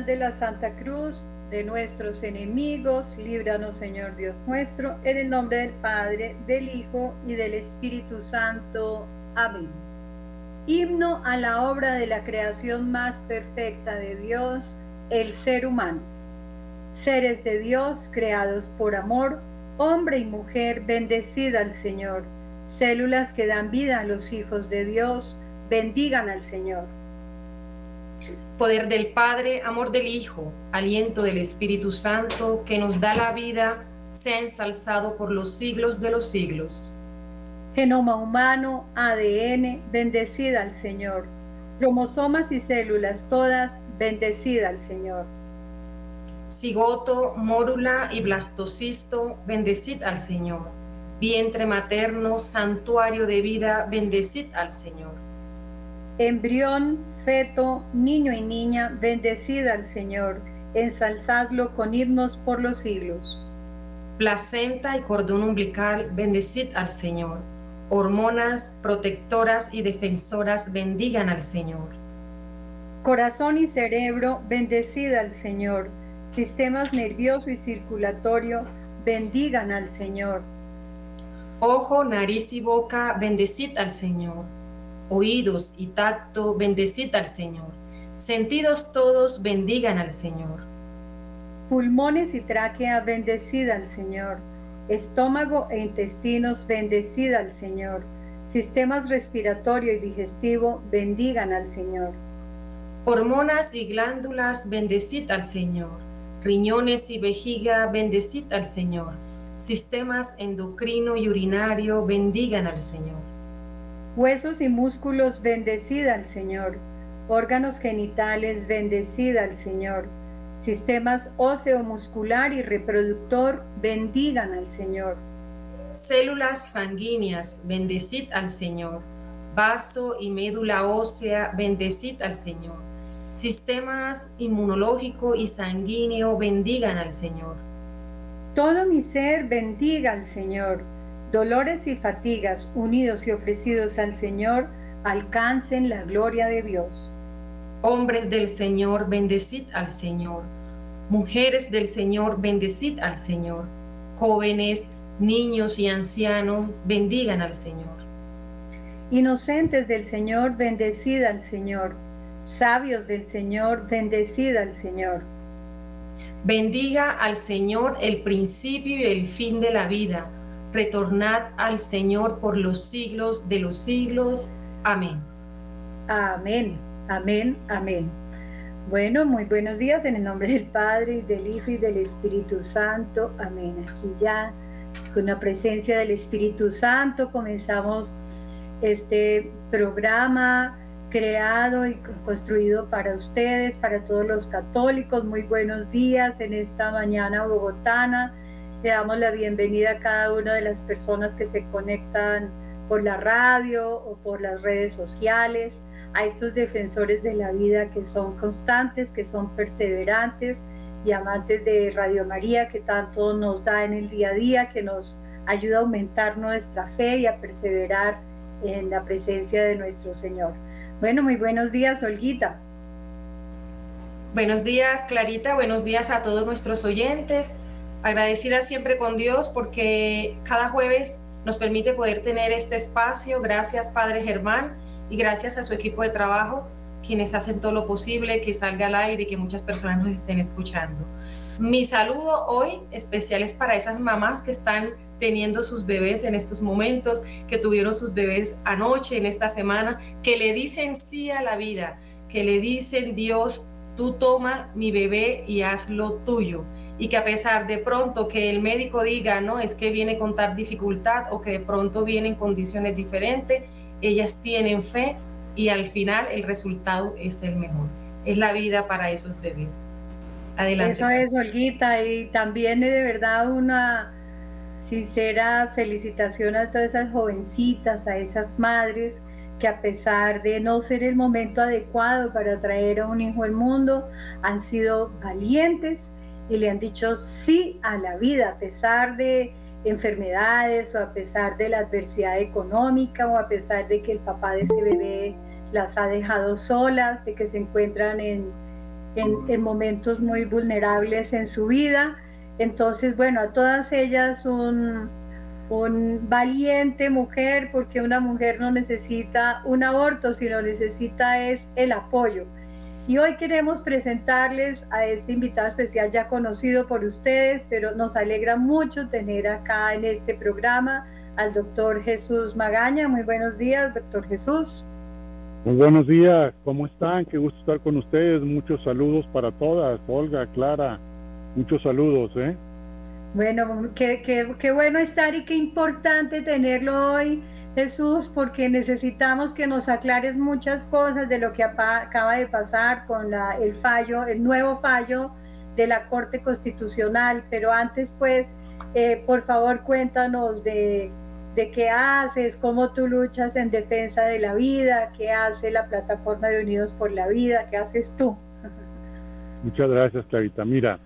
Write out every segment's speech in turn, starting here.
de la Santa Cruz de nuestros enemigos, líbranos Señor Dios nuestro, en el nombre del Padre, del Hijo y del Espíritu Santo. Amén. Himno a la obra de la creación más perfecta de Dios, el ser humano. Seres de Dios creados por amor, hombre y mujer, bendecida al Señor. Células que dan vida a los hijos de Dios, bendigan al Señor poder del Padre, amor del Hijo, aliento del Espíritu Santo, que nos da la vida, sea ensalzado por los siglos de los siglos. Genoma humano, ADN, bendecida al Señor. Cromosomas y células todas, bendecida al Señor. Cigoto, mórula y blastocisto, bendecid al Señor. Vientre materno, santuario de vida, bendecid al Señor. Embrión, feto, niño y niña, bendecida al Señor, ensalzadlo con himnos por los siglos. Placenta y cordón umbilical, bendecid al Señor. Hormonas protectoras y defensoras, bendigan al Señor. Corazón y cerebro, bendecida al Señor. Sistemas nervioso y circulatorio, bendigan al Señor. Ojo, nariz y boca, bendecid al Señor oídos y tacto, bendecid al Señor. Sentidos todos, bendigan al Señor. Pulmones y tráquea, bendecida al Señor. Estómago e intestinos, bendecida al Señor. Sistemas respiratorio y digestivo, bendigan al Señor. Hormonas y glándulas, bendecid al Señor. Riñones y vejiga, bendecid al Señor. Sistemas endocrino y urinario, bendigan al Señor Huesos y músculos, bendecida al Señor. Órganos genitales, bendecida al Señor. Sistemas óseo, muscular y reproductor, bendigan al Señor. Células sanguíneas, bendecid al Señor. Vaso y médula ósea, bendecid al Señor. Sistemas inmunológico y sanguíneo, bendigan al Señor. Todo mi ser bendiga al Señor dolores y fatigas unidos y ofrecidos al Señor, alcancen la gloria de Dios. Hombres del Señor, bendecid al Señor. Mujeres del Señor, bendecid al Señor. Jóvenes, niños y ancianos, bendigan al Señor. Inocentes del Señor, bendecid al Señor. Sabios del Señor, bendecid al Señor. Bendiga al Señor el principio y el fin de la vida retornad al Señor por los siglos de los siglos. Amén. Amén, amén, amén. Bueno, muy buenos días en el nombre del Padre, del Hijo y del Espíritu Santo. Amén. Aquí ya con la presencia del Espíritu Santo comenzamos este programa creado y construido para ustedes, para todos los católicos. Muy buenos días en esta mañana bogotana le damos la bienvenida a cada una de las personas que se conectan por la radio o por las redes sociales, a estos defensores de la vida que son constantes, que son perseverantes y amantes de Radio María, que tanto nos da en el día a día, que nos ayuda a aumentar nuestra fe y a perseverar en la presencia de nuestro Señor. Bueno, muy buenos días, Olguita. Buenos días, Clarita. Buenos días a todos nuestros oyentes agradecida siempre con Dios porque cada jueves nos permite poder tener este espacio. Gracias, Padre Germán, y gracias a su equipo de trabajo, quienes hacen todo lo posible que salga al aire y que muchas personas nos estén escuchando. Mi saludo hoy especial es para esas mamás que están teniendo sus bebés en estos momentos, que tuvieron sus bebés anoche, en esta semana, que le dicen sí a la vida, que le dicen Dios, tú toma mi bebé y hazlo tuyo y que a pesar de pronto que el médico diga, no, es que viene con tal dificultad o que de pronto viene en condiciones diferentes, ellas tienen fe y al final el resultado es el mejor. Es la vida para esos bebés. Adelante. Eso es, Olguita, y también es de verdad una sincera felicitación a todas esas jovencitas, a esas madres que a pesar de no ser el momento adecuado para traer a un hijo al mundo, han sido valientes y le han dicho sí a la vida a pesar de enfermedades o a pesar de la adversidad económica o a pesar de que el papá de ese bebé las ha dejado solas, de que se encuentran en, en, momentos muy vulnerables en su vida. Entonces, bueno, a todas ellas un, un valiente mujer, porque una mujer no necesita un aborto, sino necesita es el apoyo. Y hoy queremos presentarles a este invitado especial ya conocido por ustedes, pero nos alegra mucho tener acá en este programa al doctor Jesús Magaña. Muy buenos días, doctor Jesús. Muy buenos días, ¿cómo están? Qué gusto estar con ustedes. Muchos saludos para todas, Olga, Clara, muchos saludos, ¿eh? Bueno, qué, qué, qué bueno estar y qué importante tenerlo hoy, Jesús, porque necesitamos que nos aclares muchas cosas de lo que acaba de pasar con la, el fallo, el nuevo fallo de la Corte Constitucional. Pero antes, pues, eh, por favor, cuéntanos de de qué haces, cómo tú luchas en defensa de la vida, qué hace la plataforma de Unidos por la Vida, qué haces tú. Muchas gracias, Clarita. Mira,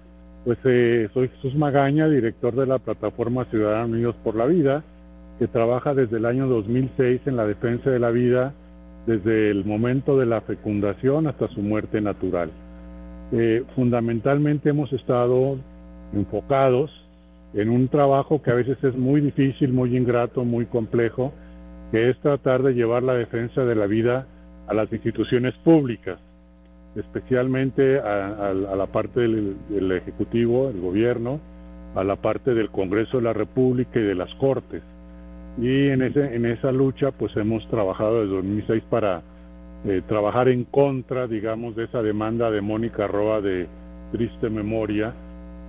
pues eh, soy Jesús Magaña, director de la plataforma Ciudadanos Unidos por la Vida, que trabaja desde el año 2006 en la defensa de la vida, desde el momento de la fecundación hasta su muerte natural. Eh, fundamentalmente hemos estado enfocados en un trabajo que a veces es muy difícil, muy ingrato, muy complejo, que es tratar de llevar la defensa de la vida a las instituciones públicas, especialmente a, la parte del, Ejecutivo, el gobierno, a la parte del Congreso de la República y de las Cortes. Y en, ese, en esa lucha pues hemos trabajado desde 2006 para eh, trabajar en contra, digamos, de esa demanda de Mónica Roa de triste memoria,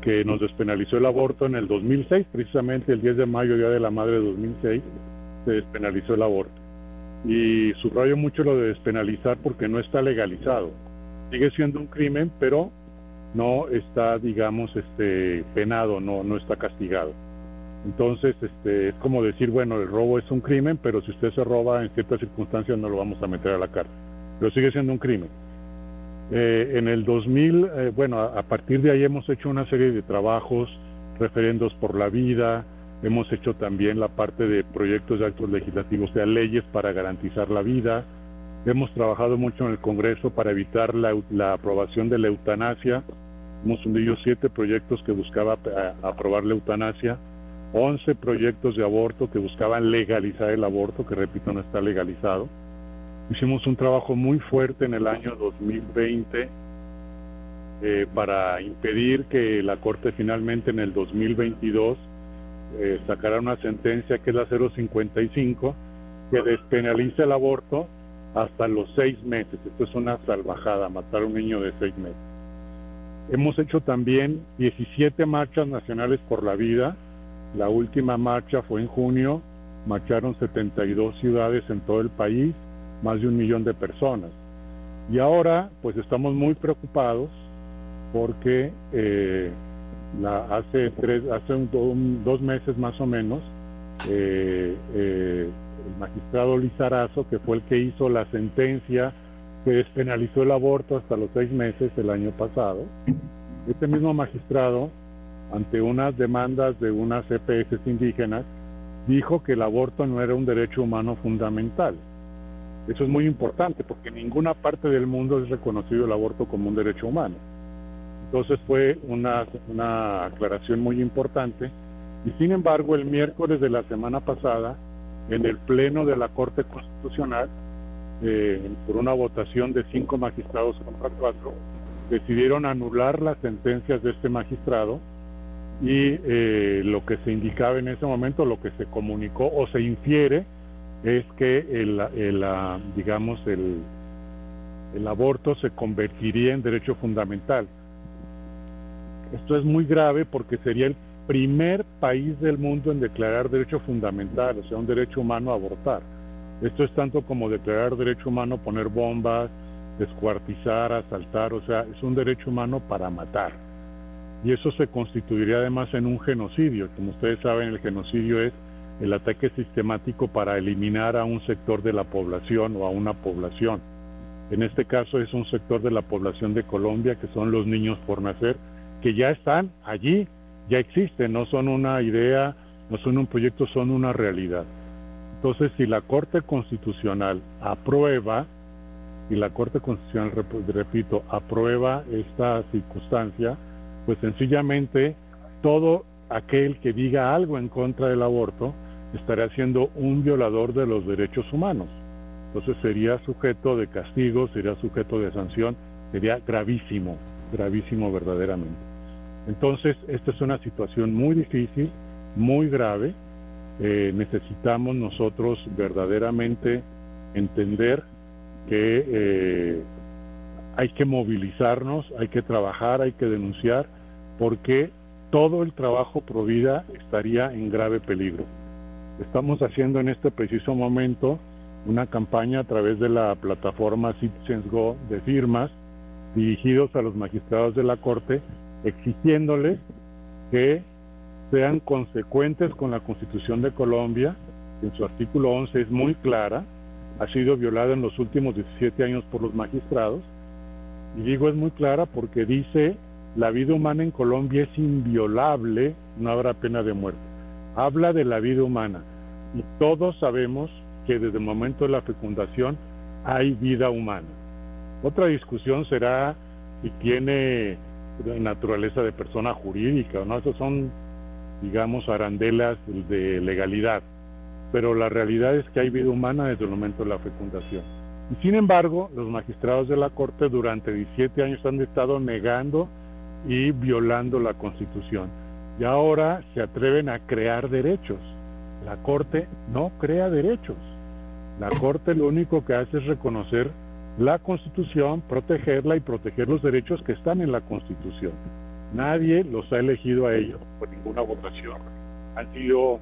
que nos despenalizó el aborto en el 2006, precisamente el 10 de mayo, Día de la Madre de 2006, se despenalizó el aborto. Y subrayo mucho lo de despenalizar porque no está legalizado. Sigue siendo un crimen, pero no está, digamos, este, penado, no, no está castigado. Entonces, este, es como decir, bueno, el robo es un crimen, pero si usted se roba en ciertas circunstancias no lo vamos a meter a la cárcel. Pero sigue siendo un crimen. Eh, en el 2000, eh, bueno, a, partir de ahí hemos hecho una serie de trabajos, referendos por la vida, hemos hecho también la parte de proyectos de actos legislativos, o sea, leyes para garantizar la vida, hemos trabajado mucho en el Congreso para evitar la, aprobación de la eutanasia, hemos hundido siete proyectos que buscaban eh, aprobar la eutanasia, 11 proyectos de aborto que buscaban legalizar el aborto, que repito, no está legalizado Hicimos un trabajo muy fuerte en el año 2020 eh, para impedir que la Corte finalmente en el 2022 eh, sacara una sentencia que es la 055 que despenaliza el aborto hasta los seis meses. Esto es una salvajada, matar a un niño de seis meses. Hemos hecho también 17 marchas nacionales por la vida. La última marcha fue en junio, marcharon 72 ciudades en todo el país más de un millón de personas. Y ahora, pues estamos muy preocupados porque eh, hace, tres, hace dos meses más o menos, eh, eh, el magistrado Lizarazo, que fue el que hizo la sentencia que despenalizó el aborto hasta los seis meses el año pasado, este mismo magistrado, ante unas demandas de unas EPS indígenas, dijo que el aborto no era un derecho humano fundamental. Eso es muy importante porque en ninguna parte del mundo es reconocido el aborto como un derecho humano. Entonces fue una, una aclaración muy importante. Y sin embargo, el miércoles de la semana pasada, en el Pleno de la Corte Constitucional, eh, por una votación de cinco magistrados contra cuatro, decidieron anular las sentencias de este magistrado y eh, lo que se indicaba en ese momento, lo que se comunicó o se infiere, es que el, digamos el, el aborto se convertiría en derecho fundamental. Esto es muy grave porque sería el primer país del mundo en declarar derecho fundamental, o sea, un derecho humano a abortar. Esto es tanto como declarar derecho humano poner bombas, descuartizar, asaltar, o sea, es un derecho humano para matar. Y eso se constituiría además en un genocidio. Como ustedes saben, el genocidio es el ataque sistemático para eliminar a un sector de la población o a una población. En este caso es un sector de la población de Colombia que son los niños por nacer, que ya están allí, ya existen, no son una idea, no son un proyecto, son una realidad. Entonces, si la Corte Constitucional aprueba y la Corte Constitucional, repito, aprueba esta circunstancia, pues sencillamente todo aquel que diga algo en contra del aborto estaría siendo un violador de los derechos humanos. Entonces sería sujeto de castigo, sería sujeto de sanción, sería gravísimo, gravísimo verdaderamente. Entonces, esta es una situación muy difícil, muy grave. Eh, necesitamos nosotros verdaderamente entender que eh, hay que movilizarnos, hay que trabajar, hay que denunciar, porque todo el trabajo pro vida estaría en grave peligro. Estamos haciendo en este preciso momento una campaña a través de la plataforma Citizens Go de firmas dirigidos a los magistrados de la Corte, exigiéndoles que sean consecuentes con la Constitución de Colombia, en su artículo 11 es muy clara, ha sido violada en los últimos 17 años por los magistrados. Y digo es muy clara porque dice, la vida humana en Colombia es inviolable, no habrá pena de muerte. Habla de la vida humana. Y todos sabemos que desde el momento de la fecundación hay vida humana. Otra discusión será si tiene naturaleza de persona jurídica o no. Esos son, digamos, arandelas de legalidad pero la realidad es que hay vida humana desde el momento de la fecundación. Y sin embargo, los magistrados de la Corte durante 17 años han estado negando y violando la Constitución. Y ahora se atreven a crear derechos. La Corte no crea derechos. La Corte lo único que hace es reconocer la Constitución, protegerla y proteger los derechos que están en la Constitución. Nadie los ha elegido a ellos por ninguna votación. Han sido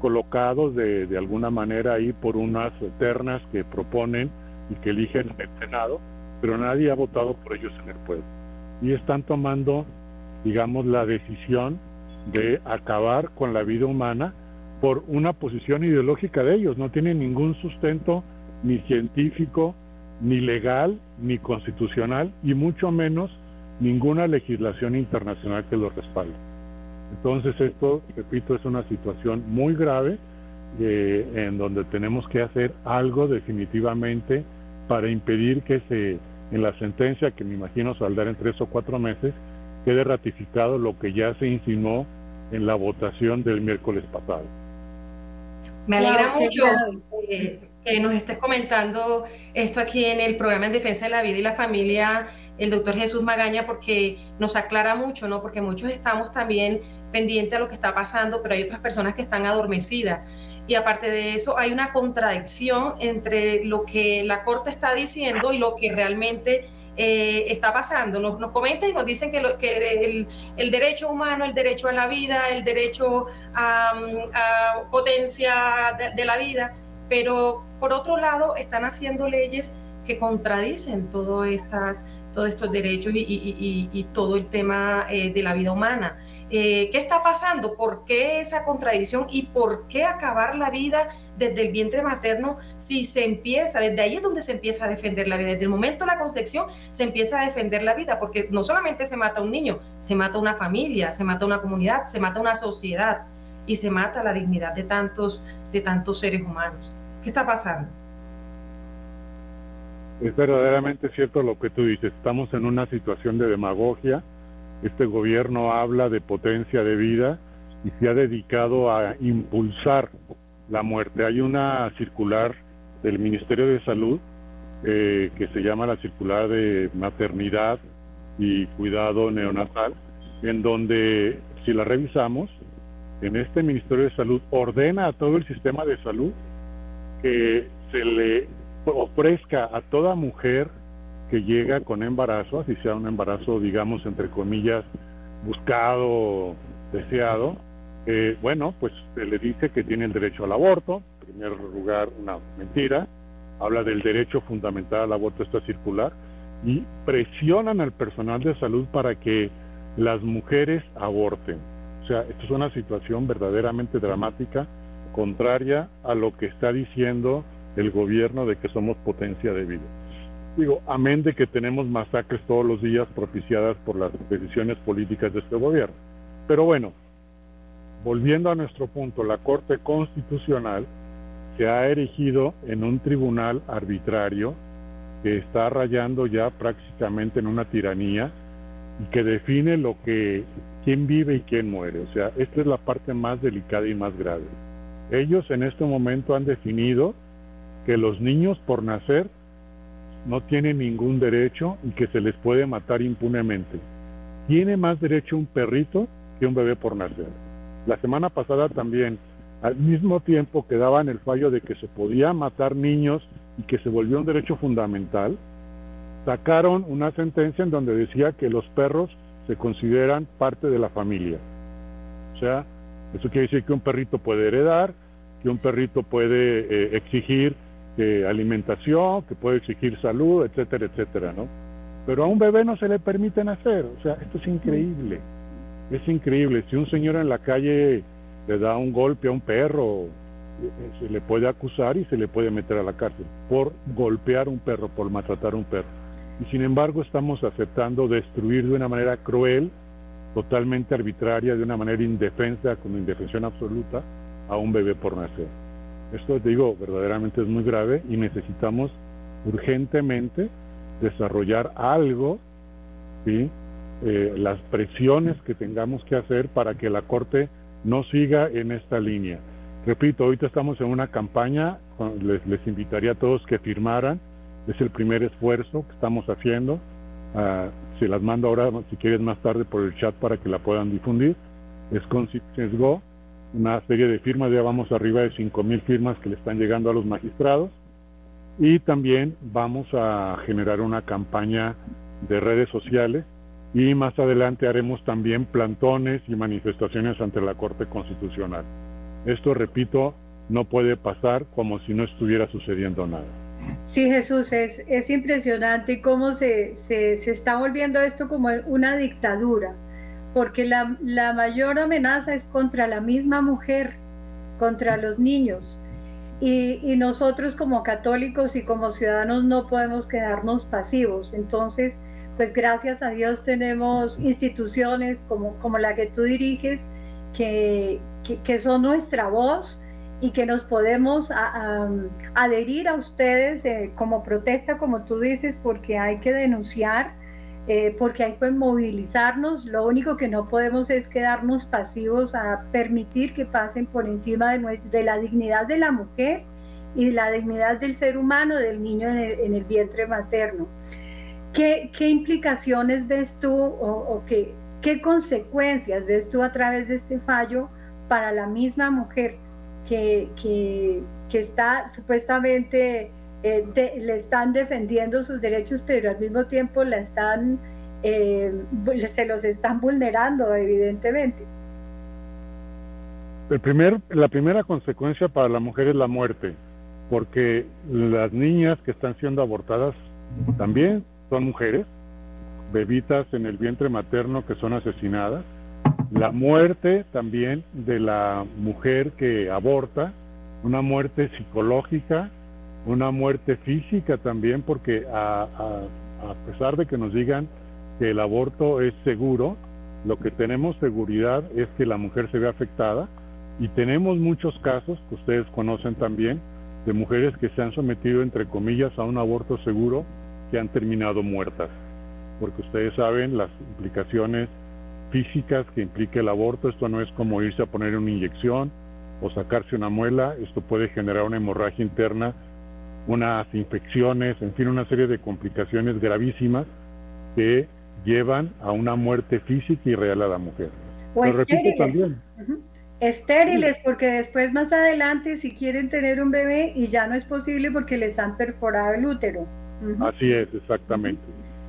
colocados de, de alguna manera ahí por unas eternas que proponen y que eligen el Senado, pero nadie ha votado por ellos en el pueblo. Y están tomando, digamos, la decisión de acabar con la vida humana por una posición ideológica de ellos. No tienen ningún sustento ni científico, ni legal, ni constitucional, y mucho menos ninguna legislación internacional que los respalde. Entonces esto, repito, es una situación muy grave eh, en donde tenemos que hacer algo definitivamente para impedir que se, en la sentencia que me imagino saldrá en tres o cuatro meses, quede ratificado lo que ya se insinuó en la votación del miércoles pasado. Me alegra mucho eh, que nos estés comentando esto aquí en el programa en defensa de la vida y la familia, el doctor Jesús Magaña, porque nos aclara mucho, ¿no? Porque muchos estamos también pendiente a lo que está pasando, pero hay otras personas que están adormecidas. Y aparte de eso, hay una contradicción entre lo que la Corte está diciendo y lo que realmente eh, está pasando. Nos, comentan y nos dicen que, que el, derecho humano, el derecho a la vida, el derecho a, potencia de, la vida, pero por otro lado están haciendo leyes que contradicen todos estos derechos y, todo el tema eh, de la vida humana. Eh, ¿Qué está pasando? ¿Por qué esa contradicción y por qué acabar la vida desde el vientre materno si se empieza, desde ahí es donde se empieza a defender la vida, desde el momento de la concepción se empieza a defender la vida, porque no solamente se mata un niño, se mata una familia, se mata una comunidad, se mata una sociedad y se mata la dignidad de tantos, de tantos seres humanos. ¿Qué está pasando? Es verdaderamente cierto lo que tú dices, estamos en una situación de demagogia, este gobierno habla de potencia de vida y se ha dedicado a impulsar la muerte. Hay una circular del Ministerio de Salud eh, que se llama la circular de maternidad y cuidado neonatal, en donde si la revisamos, en este Ministerio de Salud ordena a todo el sistema de salud que se le ofrezca a toda mujer que llega con embarazo, así sea un embarazo, digamos, entre comillas, buscado, deseado, eh, bueno, pues se le dice que tiene el derecho al aborto, en primer lugar una mentira, habla del derecho fundamental al aborto esta circular, y presionan al personal de salud para que las mujeres aborten. O sea, esto es una situación verdaderamente dramática, contraria a lo que está diciendo el gobierno de que somos potencia de vida digo, amén de que tenemos masacres todos los días propiciadas por las decisiones políticas de este gobierno. Pero bueno, volviendo a nuestro punto, la Corte Constitucional se ha erigido en un tribunal arbitrario que está rayando ya prácticamente en una tiranía y que define lo que quién vive y quién muere. O sea, esta es la parte más delicada y más grave. Ellos en este momento han definido que los niños por nacer no tienen ningún derecho y que se les puede matar impunemente. Tiene más derecho un perrito que un bebé por nacer. La semana pasada también, al mismo tiempo que daban el fallo de que se podía matar niños y que se volvió un derecho fundamental, sacaron una sentencia en donde decía que los perros se consideran parte de la familia. O sea, eso quiere decir que un perrito puede heredar, que un perrito puede eh, exigir eh, alimentación, que puede exigir salud, etcétera, etcétera, ¿no? Pero a un bebé no se le permite nacer, o sea, esto es increíble, es increíble. Si un señor en la calle le da un golpe a un perro, eh, se le puede acusar y se le puede meter a la cárcel por golpear a un perro, por maltratar a un perro. Y sin embargo estamos aceptando destruir de una manera cruel, totalmente arbitraria, de una manera indefensa, con indefensión absoluta, a un bebé por nacer. Esto, digo, verdaderamente es muy grave y necesitamos urgentemente desarrollar algo, ¿sí? Eh, las presiones que tengamos que hacer para que la Corte no siga en esta línea. Repito, ahorita estamos en una campaña, les, les invitaría a todos que firmaran, es el primer esfuerzo que estamos haciendo. Uh, se las mando ahora, si quieres, más tarde por el chat para que la puedan difundir. Es con Go una serie de firmas, ya vamos arriba de 5.000 firmas que le están llegando a los magistrados y también vamos a generar una campaña de redes sociales y más adelante haremos también plantones y manifestaciones ante la Corte Constitucional. Esto, repito, no puede pasar como si no estuviera sucediendo nada. Sí, Jesús, es, es impresionante cómo se, se, se está volviendo esto como una dictadura porque la, la mayor amenaza es contra la misma mujer, contra los niños. Y, y, nosotros como católicos y como ciudadanos no podemos quedarnos pasivos. Entonces, pues gracias a Dios tenemos instituciones como, como la que tú diriges, que, que, son nuestra voz y que nos podemos adherir a ustedes eh, como protesta, como tú dices, porque hay que denunciar eh, porque hay que movilizarnos. Lo único que no podemos es quedarnos pasivos a permitir que pasen por encima de, de la dignidad de la mujer y la dignidad del ser humano, del niño en el, vientre materno. ¿Qué, ¿Qué, implicaciones ves tú o, qué, qué consecuencias ves tú a través de este fallo para la misma mujer que, que, que está supuestamente eh, le están defendiendo sus derechos, pero al mismo tiempo la están, eh, se los están vulnerando, evidentemente. El primer, la primera consecuencia para la mujer es la muerte, porque las niñas que están siendo abortadas también son mujeres, bebitas en el vientre materno que son asesinadas, la muerte también de la mujer que aborta, una muerte psicológica, una muerte física también, porque a, pesar de que nos digan que el aborto es seguro, lo que tenemos seguridad es que la mujer se ve afectada. Y tenemos muchos casos que ustedes conocen también de mujeres que se han sometido entre comillas a un aborto seguro que han terminado muertas, porque ustedes saben las implicaciones físicas que implica el aborto, esto no es como irse a poner una inyección o sacarse una muela, esto puede generar una hemorragia interna unas infecciones, en fin, una serie de complicaciones gravísimas que llevan a una muerte física y real a la mujer. O estériles. también. Estériles, porque después más adelante si quieren tener un bebé y ya no es posible porque les han perforado el útero. Así es, exactamente.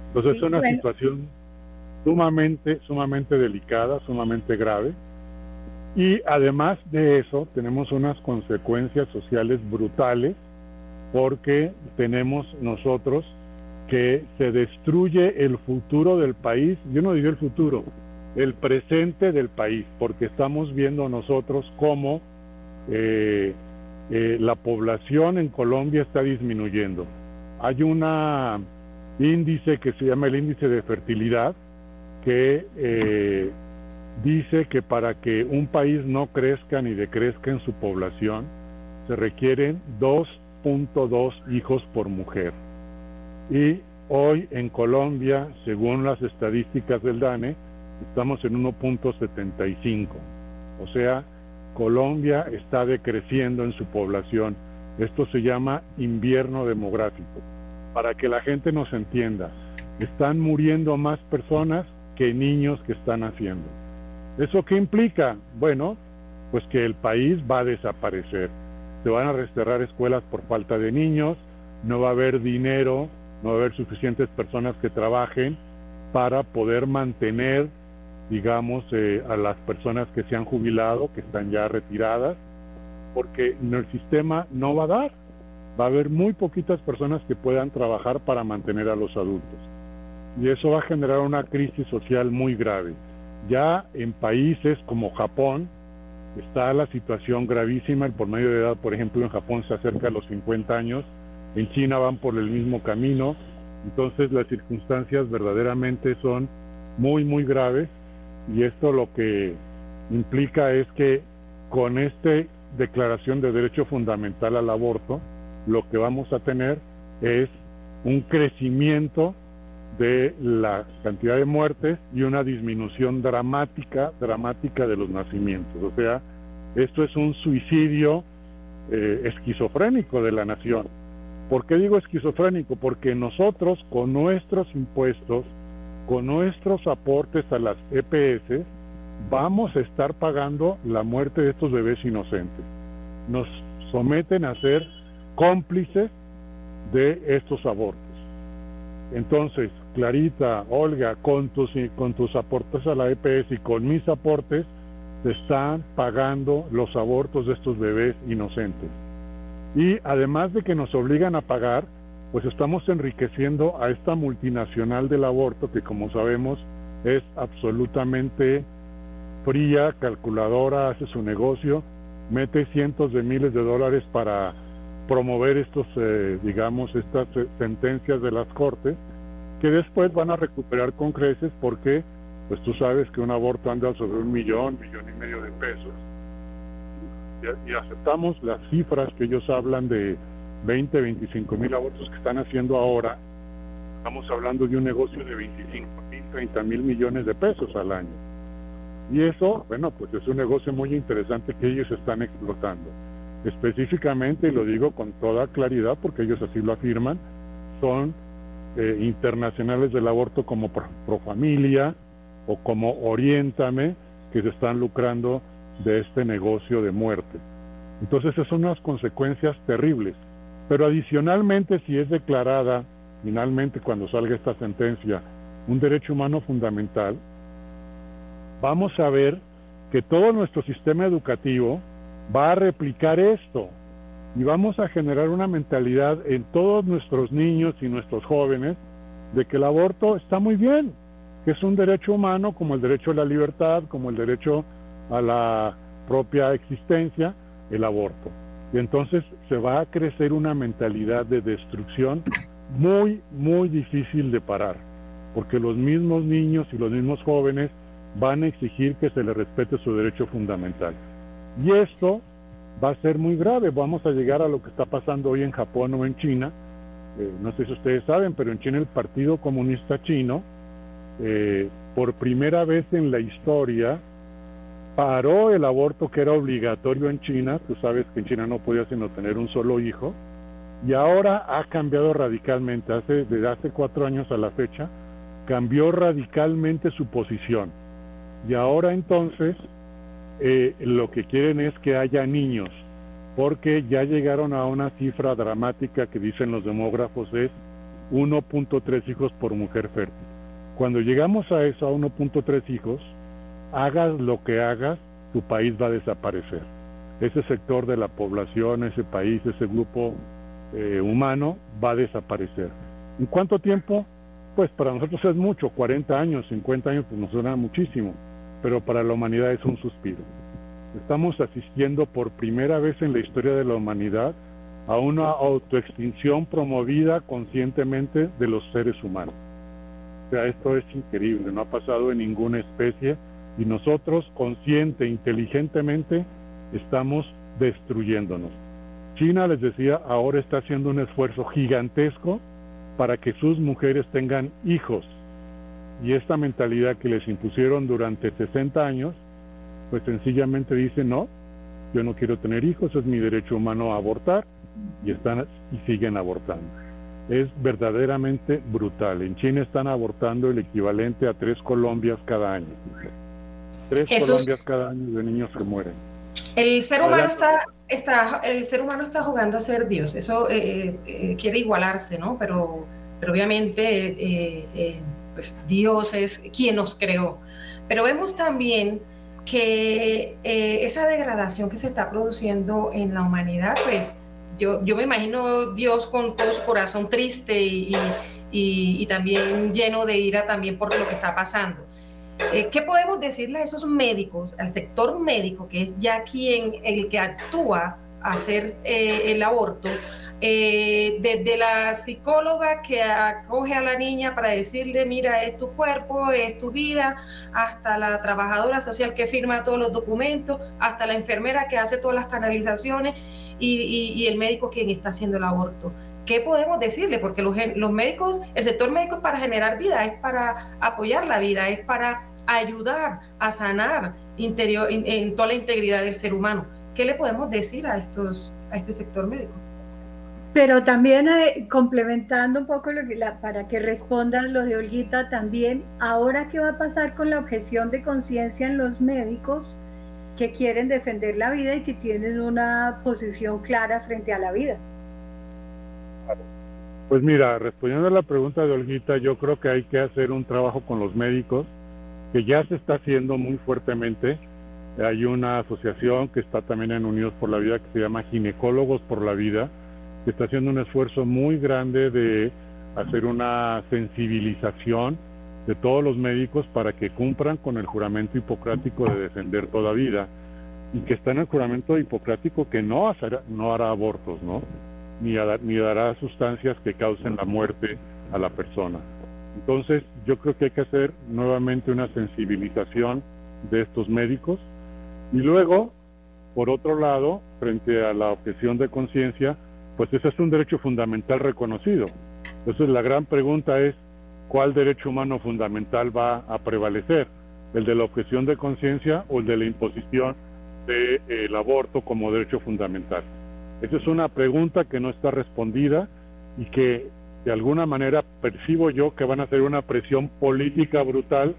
Entonces es una situación sumamente, sumamente delicada, sumamente grave. Y además de eso, tenemos unas consecuencias sociales brutales porque tenemos nosotros que se destruye el futuro del país, yo no digo el futuro, el presente del país, porque estamos viendo nosotros cómo eh, eh, la población en Colombia está disminuyendo. Hay un índice que se llama el índice de fertilidad, que eh, dice que para que un país no crezca ni decrezca en su población, se requieren dos dos hijos por mujer. y hoy en Colombia, según las estadísticas del DANE, estamos en 1.75. O sea, Colombia está decreciendo en su población. Esto se llama invierno demográfico. Para que la gente nos entienda, están muriendo más personas que niños que están haciendo. ¿Eso qué implica? Bueno, pues que el país va a desaparecer. Se van a restaurar escuelas por falta de niños, no va a haber dinero, no va a haber suficientes personas que trabajen para poder mantener, digamos, eh, a las personas que se han jubilado, que están ya retiradas, porque el sistema no va a dar. Va a haber muy poquitas personas que puedan trabajar para mantener a los adultos. Y eso va a generar una crisis social muy grave. Ya en países como Japón, está la situación gravísima, el medio de edad, por ejemplo, en Japón se acerca a los 50 años, en China van por el mismo camino, entonces las circunstancias verdaderamente son muy, muy graves y esto lo que implica es que con esta declaración de derecho fundamental al aborto, lo que vamos a tener es un crecimiento de la cantidad de muertes y una disminución dramática, dramática de los nacimientos. O sea, esto es un suicidio eh, esquizofrénico de la nación. ¿Por qué digo esquizofrénico? Porque nosotros con nuestros impuestos, con nuestros aportes a las EPS, vamos a estar pagando la muerte de estos bebés inocentes. Nos someten a ser cómplices de estos abortos. Entonces, Clarita, Olga, con tus, con tus aportes a la EPS y con mis aportes, se están pagando los abortos de estos bebés inocentes. Y además de que nos obligan a pagar, pues estamos enriqueciendo a esta multinacional del aborto que como sabemos es absolutamente fría, calculadora, hace su negocio, mete cientos de miles de dólares para promover estos, eh, digamos, estas eh, sentencias de las cortes, que después van a recuperar con creces porque, pues tú sabes que un aborto anda sobre un millón, millón y medio de pesos. Y, aceptamos las cifras que ellos hablan de 20, 25 mil abortos que están haciendo ahora. Estamos hablando de un negocio de 25 mil, 30 mil millones de pesos al año. Y eso, bueno, pues es un negocio muy interesante que ellos están explotando específicamente, y lo digo con toda claridad porque ellos así lo afirman, son eh, internacionales del aborto como Pro, Familia o como Oriéntame, que se están lucrando de este negocio de muerte. Entonces, esas son unas consecuencias terribles. Pero adicionalmente, si es declarada finalmente cuando salga esta sentencia un derecho humano fundamental, vamos a ver que todo nuestro sistema educativo va a replicar esto y vamos a generar una mentalidad en todos nuestros niños y nuestros jóvenes de que el aborto está muy bien, que es un derecho humano como el derecho a la libertad, como el derecho a la propia existencia, el aborto. Y entonces se va a crecer una mentalidad de destrucción muy, muy difícil de parar, porque los mismos niños y los mismos jóvenes van a exigir que se les respete su derecho fundamental. Y esto va a ser muy grave. Vamos a llegar a lo que está pasando hoy en Japón o en China. Eh, no sé si ustedes saben, pero en China el Partido Comunista Chino, eh, por primera vez en la historia, paró el aborto que era obligatorio en China. Tú sabes que en China no podía sino tener un solo hijo. Y ahora ha cambiado radicalmente. Hace, desde hace cuatro años a la fecha, cambió radicalmente su posición. Y ahora entonces eh, lo que quieren es que haya niños, porque ya llegaron a una cifra dramática que dicen los demógrafos es 1.3 hijos por mujer fértil. Cuando llegamos a eso, a 1.3 hijos, hagas lo que hagas, tu país va a desaparecer. Ese sector de la población, ese país, ese grupo eh, humano va a desaparecer. ¿En cuánto tiempo? Pues para nosotros es mucho, 40 años, 50 años, pues nos suena muchísimo pero para la humanidad es un suspiro. Estamos asistiendo por primera vez en la historia de la humanidad a una autoextinción promovida conscientemente de los seres humanos. O sea, esto es increíble, no ha pasado en ninguna especie y nosotros consciente, inteligentemente, estamos destruyéndonos. China, les decía, ahora está haciendo un esfuerzo gigantesco para que sus mujeres tengan hijos. Y esta mentalidad que les impusieron durante 60 años, pues sencillamente dice, no, yo no quiero tener hijos, es mi derecho humano a abortar, y, están, y siguen abortando. Es verdaderamente brutal. En China están abortando el equivalente a tres Colombias cada año. Tres Colombias cada año de niños que mueren. El ser humano está, está, el ser humano está jugando a ser Dios. Eso eh, eh, quiere igualarse, ¿no? Pero, pero obviamente eh, pues Dios es quien nos creó. Pero vemos también que esa degradación que se está produciendo en la humanidad, pues yo, yo me imagino Dios con todo su corazón triste y, y, y también lleno de ira también por lo que está pasando. Eh, ¿Qué podemos decirle a esos médicos, al sector médico, que es ya quien el que actúa a hacer eh, el aborto, eh, desde la psicóloga que acoge a la niña para decirle, mira, es tu cuerpo, es tu vida, hasta la trabajadora social que firma todos los documentos, hasta la enfermera que hace todas las canalizaciones y el médico quien está haciendo el aborto? ¿qué podemos decirle? Porque los, los, médicos, el sector médico es para generar vida, es para apoyar la vida, es para ayudar a sanar interior, en, toda la integridad del ser humano. ¿Qué le podemos decir a, estos, a este sector médico? Pero también eh, complementando un poco lo que la, para que respondan lo de Olguita también, ahora qué va a pasar con la objeción de conciencia en los médicos que quieren defender la vida y que tienen una posición clara frente a la vida. Pues mira, respondiendo a la pregunta de Olguita, yo creo que hay que hacer un trabajo con los médicos, que ya se está haciendo muy fuertemente. Hay una asociación que está también en Unidos por la Vida que se llama Ginecólogos por la Vida, que está haciendo un esfuerzo muy grande de hacer una sensibilización de todos los médicos para que cumplan con el juramento hipocrático de defender toda vida y que está en el juramento hipocrático que no, no hará abortos, ¿no? ni, ni dará sustancias que causen la muerte a la persona. Entonces, yo creo que hay que hacer nuevamente una sensibilización de estos médicos y luego, por otro lado, frente a la objeción de conciencia, pues ese es un derecho fundamental reconocido. Entonces, la gran pregunta es, ¿cuál derecho humano fundamental va a prevalecer? ¿El de la objeción de conciencia o el de la imposición del el aborto como derecho fundamental? Esa es una pregunta que no está respondida y que de alguna manera percibo yo que van a ser una presión política brutal,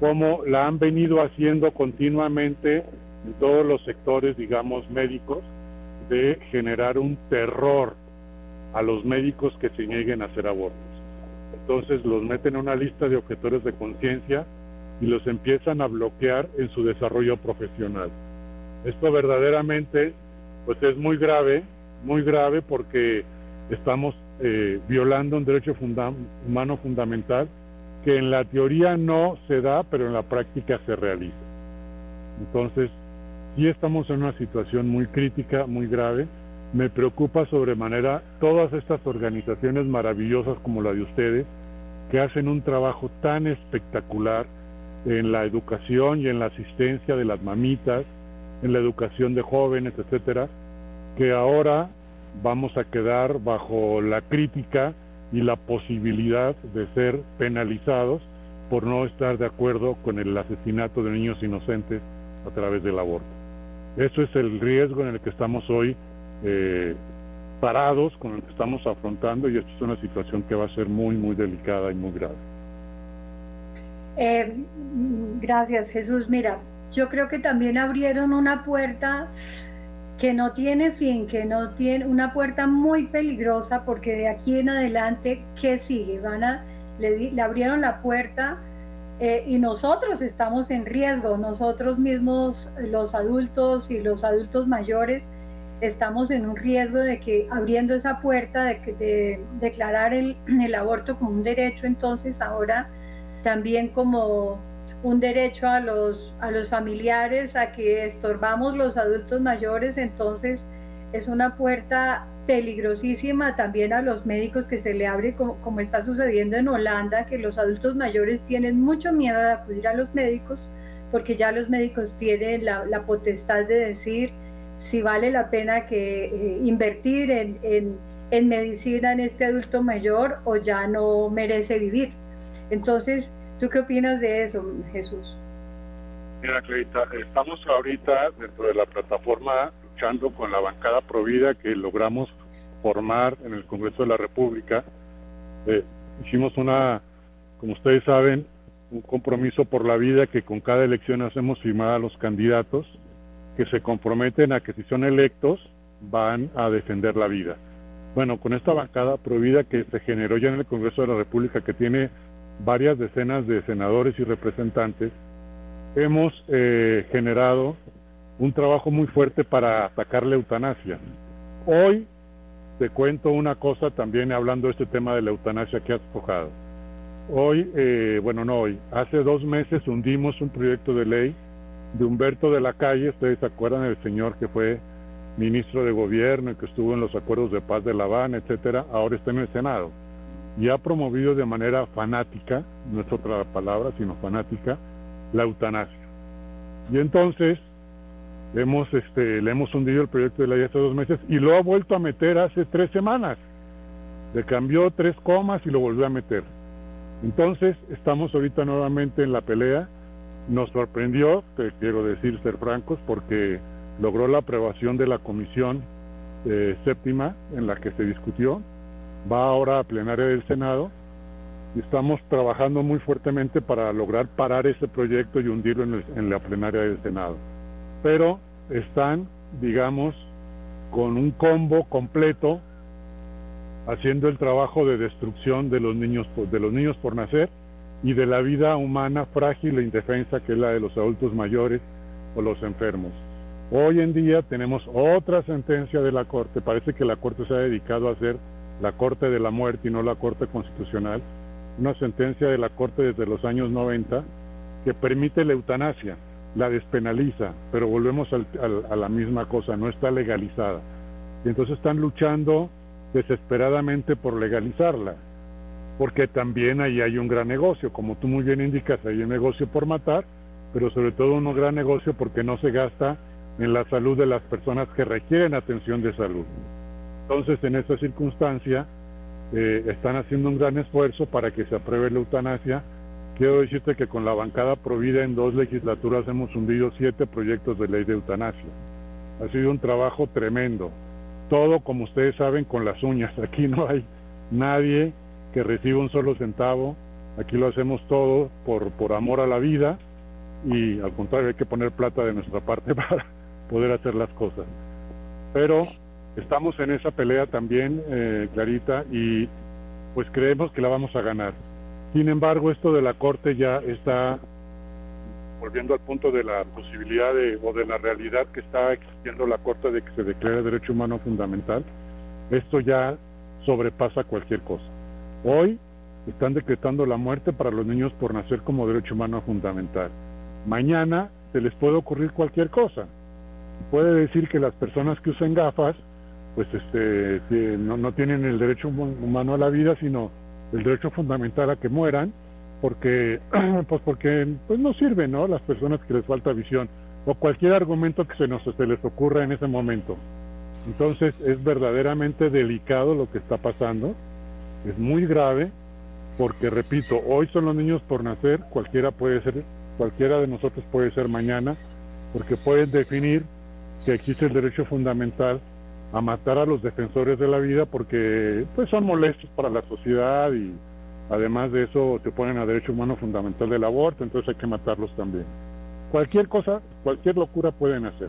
como la han venido haciendo continuamente en todos los sectores, digamos, médicos, de generar un terror a los médicos que se nieguen a hacer abortos. Entonces los meten en una lista de objetores de conciencia y los empiezan a bloquear en su desarrollo profesional. Esto verdaderamente pues es muy grave, muy grave porque estamos eh, violando un derecho humano fundamental que en la teoría no se da, pero en la práctica se realiza. Entonces, sí estamos en una situación muy crítica, muy grave. Me preocupa sobremanera todas estas organizaciones maravillosas como la de ustedes, que hacen un trabajo tan espectacular en la educación y en la asistencia de las mamitas, en la educación de jóvenes, etcétera, que ahora vamos a quedar bajo la crítica y la posibilidad de ser penalizados por no estar de acuerdo con el asesinato de niños inocentes a través del aborto. Eso es el riesgo en el que estamos hoy eh, parados, con el que estamos afrontando y esto es una situación que va a ser muy, muy delicada y muy grave. Eh, gracias Jesús. Mira, yo creo que también abrieron una puerta que no tiene fin, que no tiene una puerta muy peligrosa porque de aquí en adelante, ¿qué sigue? Van a, le, abrieron la puerta eh, y nosotros estamos en riesgo, nosotros mismos, los adultos y los adultos mayores, estamos en un riesgo de que abriendo esa puerta de, de declarar el, el aborto como un derecho, entonces ahora también como un derecho a los, a los familiares a que estorbamos los adultos mayores, entonces es una puerta peligrosísima también a los médicos que se le abre, como, está sucediendo en Holanda, que los adultos mayores tienen mucho miedo de acudir a los médicos, porque ya los médicos tienen la, potestad de decir si vale la pena que eh, invertir en, en medicina en este adulto mayor o ya no merece vivir. Entonces, ¿tú qué opinas de eso, Jesús? Mira, Clarita, estamos ahorita dentro de la plataforma luchando con la bancada Provida que logramos formar en el Congreso de la República. Eh, hicimos una, como ustedes saben, un compromiso por la vida que con cada elección hacemos firmar a los candidatos que se comprometen a que si son electos van a defender la vida. Bueno, con esta bancada Provida que se generó ya en el Congreso de la República, que tiene varias decenas de senadores y representantes, hemos eh, generado un trabajo muy fuerte para atacar la eutanasia. Hoy te cuento una cosa también hablando de este tema de la eutanasia que has tocado. Hoy, eh, bueno, no hoy, hace dos meses hundimos un proyecto de ley de Humberto de la Calle, ustedes se acuerdan del señor que fue ministro de gobierno y que estuvo en los acuerdos de paz de La Habana, etcétera, ahora está en el Senado y ha promovido de manera fanática, no es otra palabra, sino fanática, la eutanasia. Y entonces hemos, este, le hemos hundido el proyecto de ley hace dos meses y lo ha vuelto a meter hace tres semanas. Le cambió tres comas y lo volvió a meter. Entonces estamos ahorita nuevamente en la pelea. Nos sorprendió, te quiero decir, ser francos, porque logró la aprobación de la comisión eh, séptima en la que se discutió. Va ahora a plenaria del Senado y estamos trabajando muy fuertemente para lograr parar ese proyecto y hundirlo en, la plenaria del Senado. Pero están, digamos, con un combo completo haciendo el trabajo de destrucción de los niños de los niños por nacer y de la vida humana frágil e indefensa que es la de los adultos mayores o los enfermos. Hoy en día tenemos otra sentencia de la Corte, parece que la Corte se ha dedicado a hacer la Corte de la Muerte y no la Corte Constitucional, una sentencia de la Corte desde los años 90 que permite la eutanasia, la despenaliza, pero volvemos a la misma cosa, no está legalizada. Y entonces están luchando desesperadamente por legalizarla, porque también ahí hay un gran negocio, como tú muy bien indicas, hay un negocio por matar, pero sobre todo un gran negocio porque no se gasta en la salud de las personas que requieren atención de salud. Entonces, en esta circunstancia, eh, están haciendo un gran esfuerzo para que se apruebe la eutanasia. Quiero decirte que con la bancada Provida en dos legislaturas hemos hundido siete proyectos de ley de eutanasia. Ha sido un trabajo tremendo. Todo, como ustedes saben, con las uñas. Aquí no hay nadie que reciba un solo centavo. Aquí lo hacemos todo por, por amor a la vida y al contrario hay que poner plata de nuestra parte para poder hacer las cosas. Pero estamos en esa pelea también, eh, Clarita, y pues creemos que la vamos a ganar. Sin embargo, esto de la Corte ya está volviendo al punto de la posibilidad de, o de la realidad que está existiendo la Corte de que se declare derecho humano fundamental. Esto ya sobrepasa cualquier cosa. Hoy están decretando la muerte para los niños por nacer como derecho humano fundamental. Mañana se les puede ocurrir cualquier cosa. Puede decir que las personas que usen gafas pues este no, no tienen el derecho humano a la vida sino el derecho fundamental a que mueran porque pues porque pues no sirven no las personas que les falta visión o cualquier argumento que se se les ocurra en ese momento. Entonces es verdaderamente delicado lo que está pasando es muy grave porque repito hoy son los niños por nacer cualquiera puede ser cualquiera de nosotros puede ser mañana porque pueden definir que existe el derecho fundamental a matar a los defensores de la vida porque pues son molestos para la sociedad y además de eso se ponen a derecho humano fundamental del aborto, entonces hay que matarlos también. Cualquier cosa, cualquier locura pueden hacer.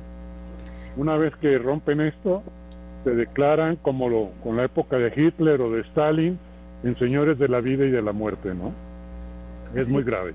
Una vez que rompen esto, se declaran como lo, con la época de Hitler o de Stalin en señores de la vida y de la muerte, ¿no? Es muy grave.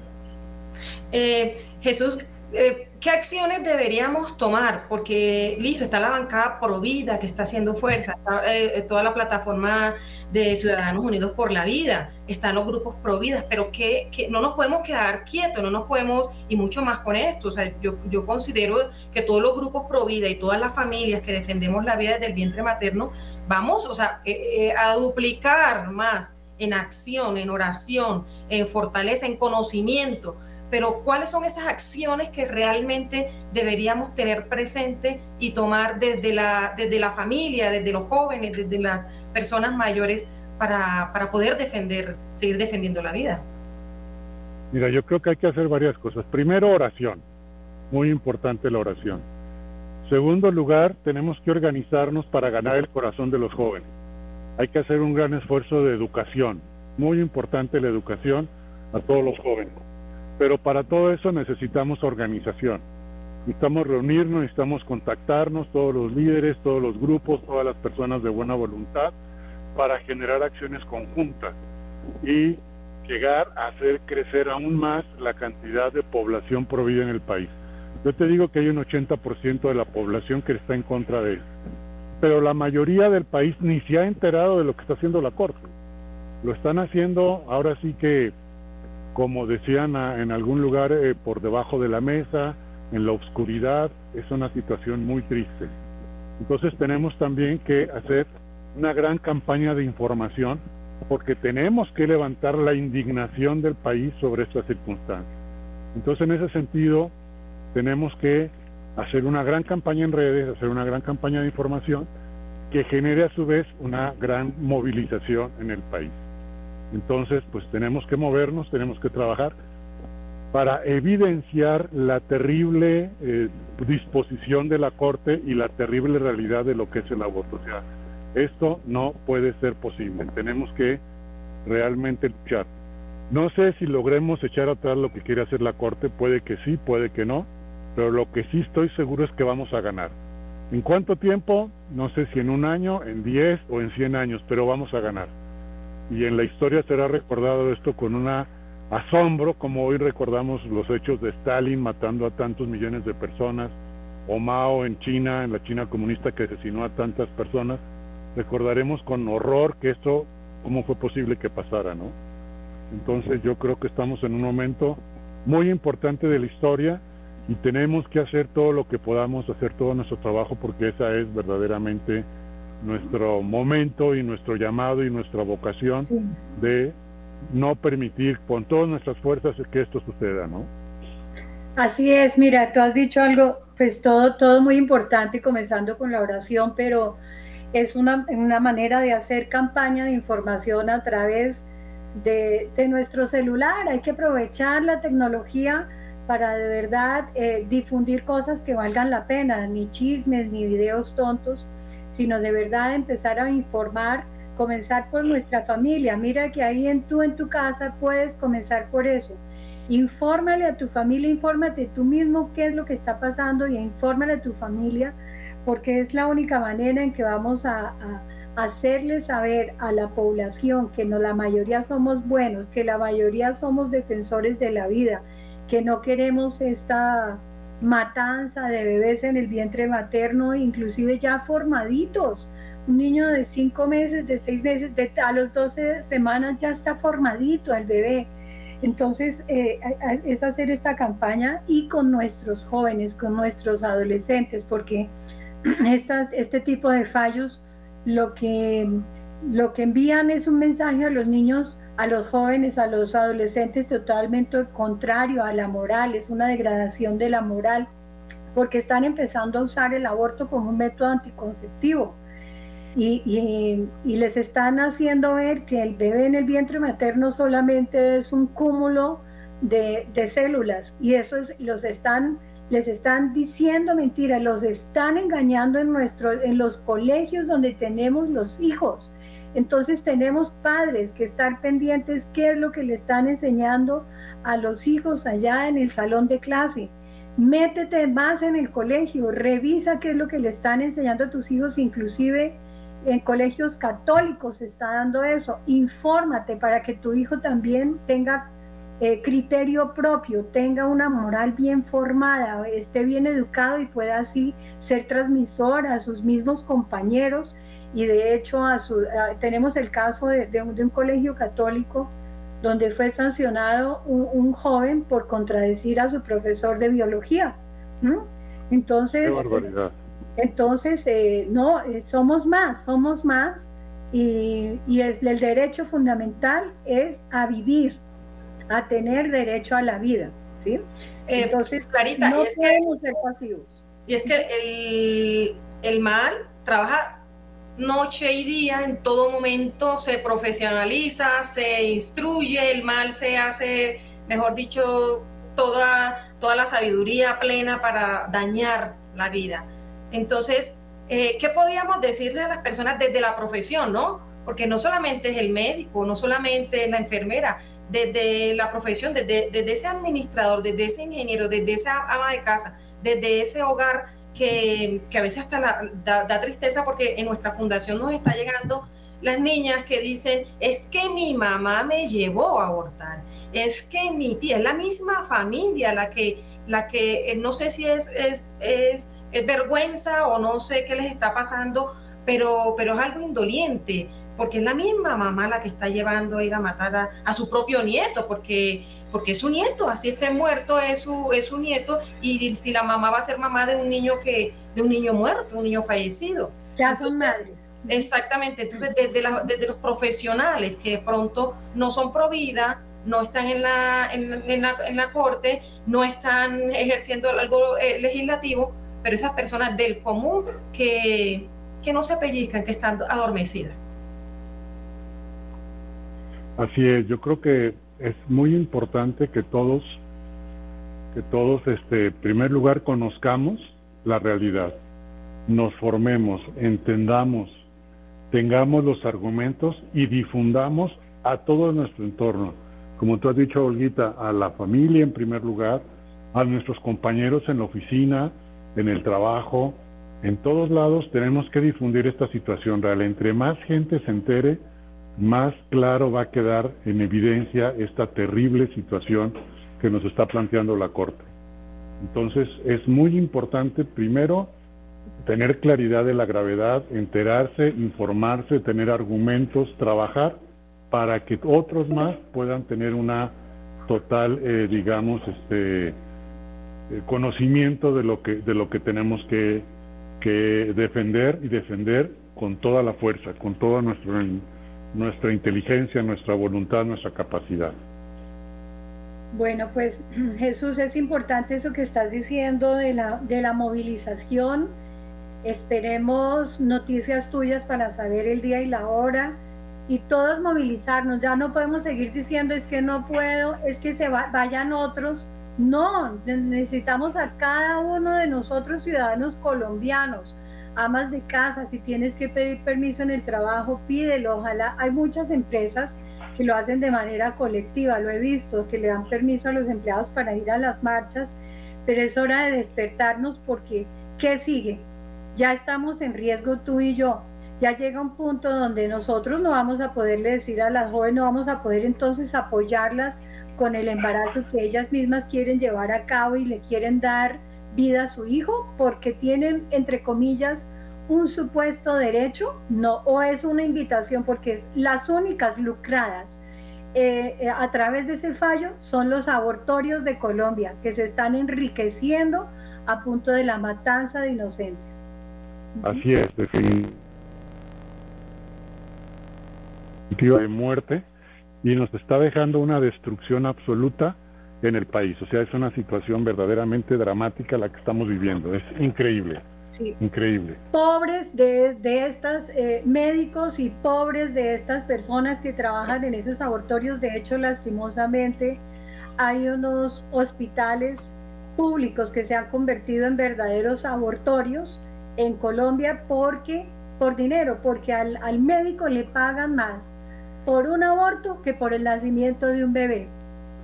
Eh, Jesús, eh, ¿qué acciones deberíamos tomar? Porque, listo, está la bancada Provida que está haciendo fuerza, está eh, toda la plataforma de Ciudadanos Unidos por la Vida, están los grupos Providas, pero que, no nos podemos quedar quietos, no nos podemos, y mucho más con esto. O sea, yo, yo considero que todos los grupos Provida y todas las familias que defendemos la vida desde el vientre materno, vamos, o sea, eh, a duplicar más en acción, en oración, en fortaleza, en conocimiento pero ¿cuáles son esas acciones que realmente deberíamos tener presente y tomar desde la, desde la familia, desde los jóvenes, desde las personas mayores para, para poder defender, seguir defendiendo la vida? Mira, yo creo que hay que hacer varias cosas. Primero, oración. Muy importante la oración. Segundo lugar, tenemos que organizarnos para ganar el corazón de los jóvenes. Hay que hacer un gran esfuerzo de educación. Muy importante la educación a todos los jóvenes. Pero para todo eso necesitamos organización. Necesitamos reunirnos, necesitamos contactarnos, todos los líderes, todos los grupos, todas las personas de buena voluntad, para generar acciones conjuntas y llegar a hacer crecer aún más la cantidad de población provida en el país. Yo te digo que hay un 80% de la población que está en contra de eso. Pero la mayoría del país ni se ha enterado de lo que está haciendo la Corte. Lo están haciendo ahora sí que, como decían en algún lugar, eh, por debajo de la mesa, en la oscuridad. Es una situación muy triste. Entonces tenemos también que hacer una gran campaña de información porque tenemos que levantar la indignación del país sobre estas circunstancias. Entonces, en ese sentido, tenemos que hacer una gran campaña en redes, hacer una gran campaña de información que genere a su vez una gran movilización en el país. Entonces, pues tenemos que movernos, tenemos que trabajar para evidenciar la terrible eh, disposición de la Corte y la terrible realidad de lo que es el aborto. O sea, esto no puede ser posible. Tenemos que realmente luchar. No sé si logremos echar atrás lo que quiere hacer la Corte, puede que sí, puede que no, pero lo que sí estoy seguro es que vamos a ganar. ¿En cuánto tiempo? No sé si en un año, en 10 o en 100 años, pero vamos a ganar. Y en la historia será recordado esto con una asombro, como hoy recordamos los hechos de Stalin matando a tantos millones de personas, o Mao en China, en la China comunista que asesinó a tantas personas, recordaremos con horror que esto, cómo fue posible que pasara, ¿no? Entonces yo creo que estamos en un momento muy importante de la historia y tenemos que hacer todo lo que podamos, hacer todo nuestro trabajo porque esa es verdaderamente nuestro momento y nuestro llamado y nuestra vocación de no permitir con todas nuestras fuerzas que esto suceda, ¿no? Así es, mira, tú has dicho algo, pues todo, todo muy importante, comenzando con la oración, pero es una, una manera de hacer campaña de información a través de, de nuestro celular. Hay que aprovechar la tecnología para de verdad eh, difundir cosas que valgan la pena, ni chismes, ni videos tontos, sino de verdad empezar a informar comenzar por nuestra familia. Mira que ahí en tú, en tu casa, puedes comenzar por eso. Infórmale a tu familia, infórmate tú mismo qué es lo que está pasando y infórmale a tu familia, porque es la única manera en que vamos a, hacerle saber a la población que no la mayoría somos buenos, que la mayoría somos defensores de la vida, que no queremos esta matanza de bebés en el vientre materno, inclusive ya formaditos un niño de cinco meses, de seis meses, de, a los 12 semanas ya está formadito el bebé. Entonces, eh, es hacer esta campaña y con nuestros jóvenes, con nuestros adolescentes, porque estas, este tipo de fallos lo que, lo que envían es un mensaje a los niños, a los jóvenes, a los adolescentes totalmente contrario a la moral, es una degradación de la moral, porque están empezando a usar el aborto como un método anticonceptivo y, les están haciendo ver que el bebé en el vientre materno solamente es un cúmulo de, células y eso es, los están, les están diciendo mentiras, los están engañando en, nuestro, en los colegios donde tenemos los hijos. Entonces tenemos padres que estar pendientes qué es lo que le están enseñando a los hijos allá en el salón de clase. Métete más en el colegio, revisa qué es lo que le están enseñando a tus hijos, inclusive en colegios católicos se está dando eso. Infórmate para que tu hijo también tenga eh, criterio propio, tenga una moral bien formada, esté bien educado y pueda así ser transmisor a sus mismos compañeros. Y de hecho a su, tenemos el caso de, un, colegio católico donde fue sancionado un, joven por contradecir a su profesor de biología. Entonces, entonces, eh, no, eh, somos más, somos más y, es, el derecho fundamental es a vivir, a tener derecho a la vida. ¿sí? Eh, Entonces, Clarita, no podemos ser pasivos. Y es que el, el mal trabaja noche y día, en todo momento se profesionaliza, se instruye, el mal se hace, mejor dicho, toda, toda la sabiduría plena para dañar la vida. Entonces, eh, ¿qué podíamos decirle a las personas desde la profesión, no? Porque no solamente es el médico, no solamente es la enfermera, desde la profesión, desde, desde ese administrador, desde ese ingeniero, desde esa ama de casa, desde ese hogar que, a veces hasta da, tristeza porque en nuestra fundación nos está llegando las niñas que dicen, es que mi mamá me llevó a abortar, es que mi tía, es la misma familia la que, la que eh, no sé si es, es, es, vergüenza o no sé qué les está pasando, pero, pero es algo indoliente, porque es la misma mamá la que está llevando a ir a matar a, su propio nieto, porque, porque es su nieto, así esté muerto, es su, es su nieto, y si la mamá va a ser mamá de un niño que, de un niño muerto, un niño fallecido. Ya son madres. Exactamente, entonces desde, desde los profesionales que pronto no son pro vida, no están en la, en, la, en la corte, no están ejerciendo algo eh, legislativo, pero esas personas del común que, que no se pellizcan, que están adormecidas. Así es, yo creo que es muy importante que todos, que todos, este, en primer lugar, conozcamos la realidad, nos formemos, entendamos, tengamos los argumentos y difundamos a todo nuestro entorno. Como tú has dicho, Olguita, a la familia en primer lugar, a nuestros compañeros en la oficina, en el trabajo, en todos lados tenemos que difundir esta situación real. Entre más gente se entere, más claro va a quedar en evidencia esta terrible situación que nos está planteando la Corte. Entonces es muy importante primero tener claridad de la gravedad, enterarse, informarse, tener argumentos, trabajar para que otros más puedan tener una total, eh, digamos, este eh, conocimiento de lo que de lo que tenemos que, que defender y defender con toda la fuerza, con todo nuestro nuestra inteligencia, nuestra voluntad, nuestra capacidad. Bueno, pues Jesús, es importante eso que estás diciendo de la, de la movilización. Esperemos noticias tuyas para saber el día y la hora y todos movilizarnos. Ya no podemos seguir diciendo es que no puedo, es que se vayan otros. No, necesitamos a cada uno de nosotros ciudadanos colombianos amas de casa, si tienes que pedir permiso en el trabajo, pídelo. Ojalá hay muchas empresas que lo hacen de manera colectiva, lo he visto, que le dan permiso a los empleados para ir a las marchas, pero es hora de despertarnos porque ¿qué sigue? Ya estamos en riesgo tú y yo. Ya llega un punto donde nosotros no vamos a poderle decir a las jóvenes, no vamos a poder entonces apoyarlas con el embarazo que ellas mismas quieren llevar a cabo y le quieren dar vida a su hijo porque tienen, entre comillas, un supuesto derecho, no, o es una invitación porque las únicas lucradas eh, eh, a través de ese fallo son los abortorios de Colombia, que se están enriqueciendo a punto de la matanza de inocentes. Así es, de muerte y nos está dejando una destrucción absoluta en el país. O sea, es una situación verdaderamente dramática la que estamos viviendo. Es increíble. Sí. Increíble. Pobres de, de estas eh, médicos y pobres de estas personas que trabajan en esos abortorios. De hecho, lastimosamente, hay unos hospitales públicos que se han convertido en verdaderos abortorios en Colombia porque por dinero, porque al, al médico le pagan más por un aborto que por el nacimiento de un bebé.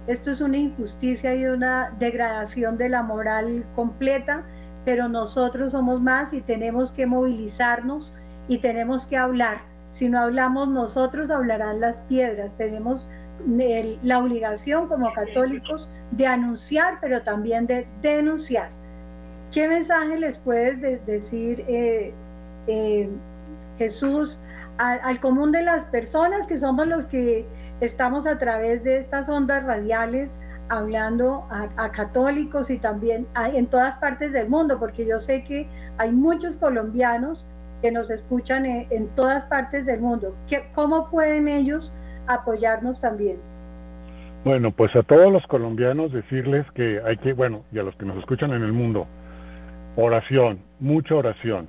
Esto es una injusticia y una degradación de la moral completa, pero nosotros somos más y tenemos que movilizarnos y tenemos que hablar. Si no hablamos nosotros, hablarán las piedras. Tenemos la obligación como católicos de anunciar, pero también de denunciar. ¿Qué mensaje les puedes decir, eh, eh, Jesús, al común de las personas que somos los que Estamos a través de estas ondas radiales hablando a, católicos y también en todas partes del mundo, porque yo sé que hay muchos colombianos que nos escuchan en, todas partes del mundo. ¿Cómo pueden ellos apoyarnos también? Bueno, pues a todos los colombianos decirles que hay que, bueno, y a los que nos escuchan en el mundo, oración, mucha oración.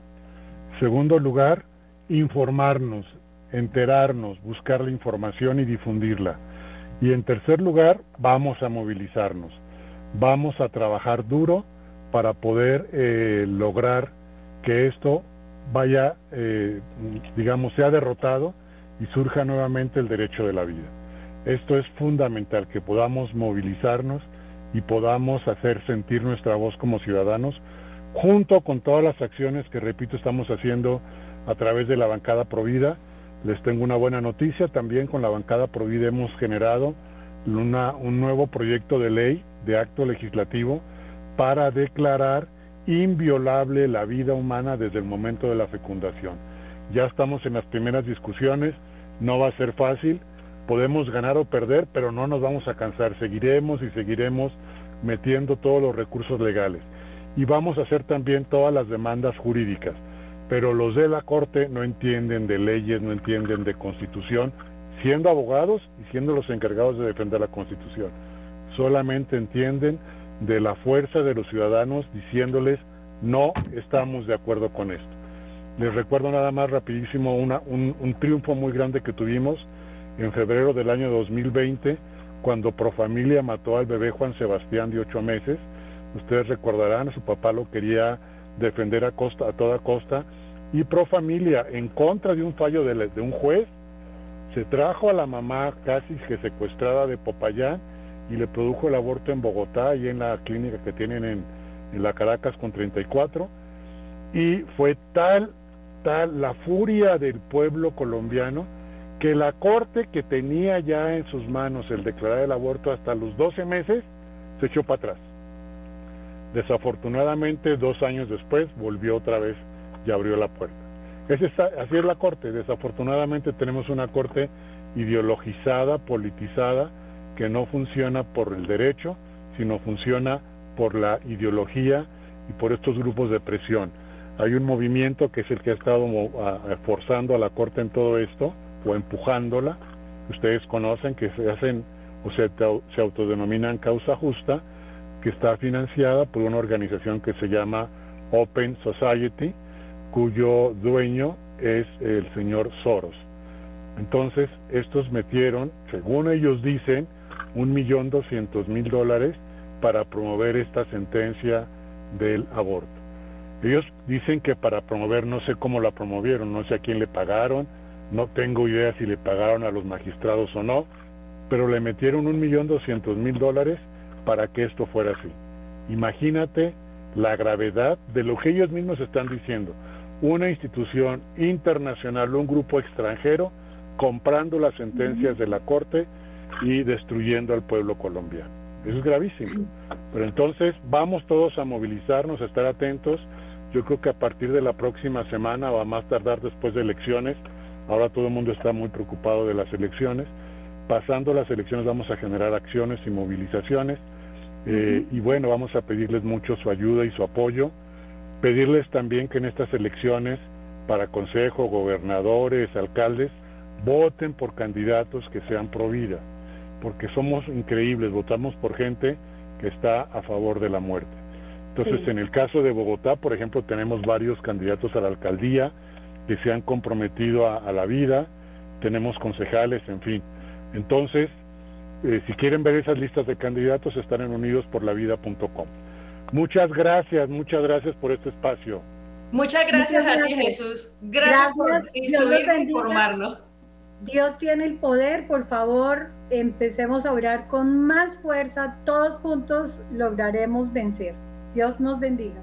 Segundo lugar, informarnos, enterarnos, buscar la información y difundirla. Y en tercer lugar, vamos a movilizarnos, vamos a trabajar duro para poder eh, lograr que esto vaya, eh, digamos, sea derrotado y surja nuevamente el derecho de la vida. Esto es fundamental, que podamos movilizarnos y podamos hacer sentir nuestra voz como ciudadanos, junto con todas las acciones que, repito, estamos haciendo a través de la bancada Provida les tengo una buena noticia, también con la bancada Provida hemos generado un nuevo proyecto de ley, de acto legislativo, para declarar inviolable la vida humana desde el momento de la fecundación. Ya estamos en las primeras discusiones, no va a ser fácil, podemos ganar o perder, pero no nos vamos a cansar, seguiremos y seguiremos metiendo todos los recursos legales. Y vamos a hacer también todas las demandas jurídicas pero los de la Corte no entienden de leyes, no entienden de constitución, siendo abogados y siendo los encargados de defender la constitución. Solamente entienden de la fuerza de los ciudadanos diciéndoles no estamos de acuerdo con esto. Les recuerdo nada más rapidísimo una, un, un triunfo muy grande que tuvimos en febrero del año 2020 cuando Profamilia mató al bebé Juan Sebastián de ocho meses. Ustedes recordarán, su papá lo quería defender a, costa, a toda costa, y pro familia, en contra de un fallo de, un juez, se trajo a la mamá casi que secuestrada de Popayán y le produjo el aborto en Bogotá y en la clínica que tienen en, en la Caracas con 34 y fue tal tal la furia del pueblo colombiano que la corte que tenía ya en sus manos el declarar el aborto hasta los 12 meses se echó para atrás. Desafortunadamente, dos años después, volvió otra vez y abrió la puerta. Es así es la Corte. Desafortunadamente tenemos una Corte ideologizada, politizada, que no funciona por el derecho, sino funciona por la ideología y por estos grupos de presión. Hay un movimiento que es el que ha estado forzando a la Corte en todo esto, o empujándola, ustedes conocen, que se hacen o se, se autodenominan causa justa, que está financiada por una organización que se llama Open Society, cuyo dueño es el señor Soros. Entonces, estos metieron, según ellos dicen, un millón doscientos mil dólares para promover esta sentencia del aborto. Ellos dicen que para promover, no sé cómo la promovieron, no sé a quién le pagaron, no tengo idea si le pagaron a los magistrados o no, pero le metieron un millón doscientos mil dólares para que esto fuera así. Imagínate la gravedad de lo que ellos mismos están diciendo. Una institución internacional, un grupo extranjero, comprando las sentencias de la Corte y destruyendo al pueblo colombiano. Eso es gravísimo. Pero entonces vamos todos a movilizarnos, a estar atentos. Yo creo que a partir de la próxima semana o a más tardar después de elecciones, ahora todo el mundo está muy preocupado de las elecciones, pasando las elecciones vamos a generar acciones y movilizaciones eh, y bueno, vamos a pedirles mucho su ayuda y su apoyo. Pedirles también que en estas elecciones para consejo, gobernadores, alcaldes, voten por candidatos que sean pro vida, porque somos increíbles, votamos por gente que está a favor de la muerte. Entonces, en el caso de Bogotá, por ejemplo, tenemos varios candidatos a la alcaldía que se han comprometido a la vida, tenemos concejales, en fin. Entonces, eh, si quieren ver esas listas de candidatos, están en unidosporlavida.com. Muchas gracias, muchas gracias por este espacio. Muchas gracias, a ti, Jesús. Gracias, por instruirnos y informarnos. Dios tiene el poder, por favor, empecemos a orar con más fuerza, todos juntos lograremos vencer. Dios nos bendiga.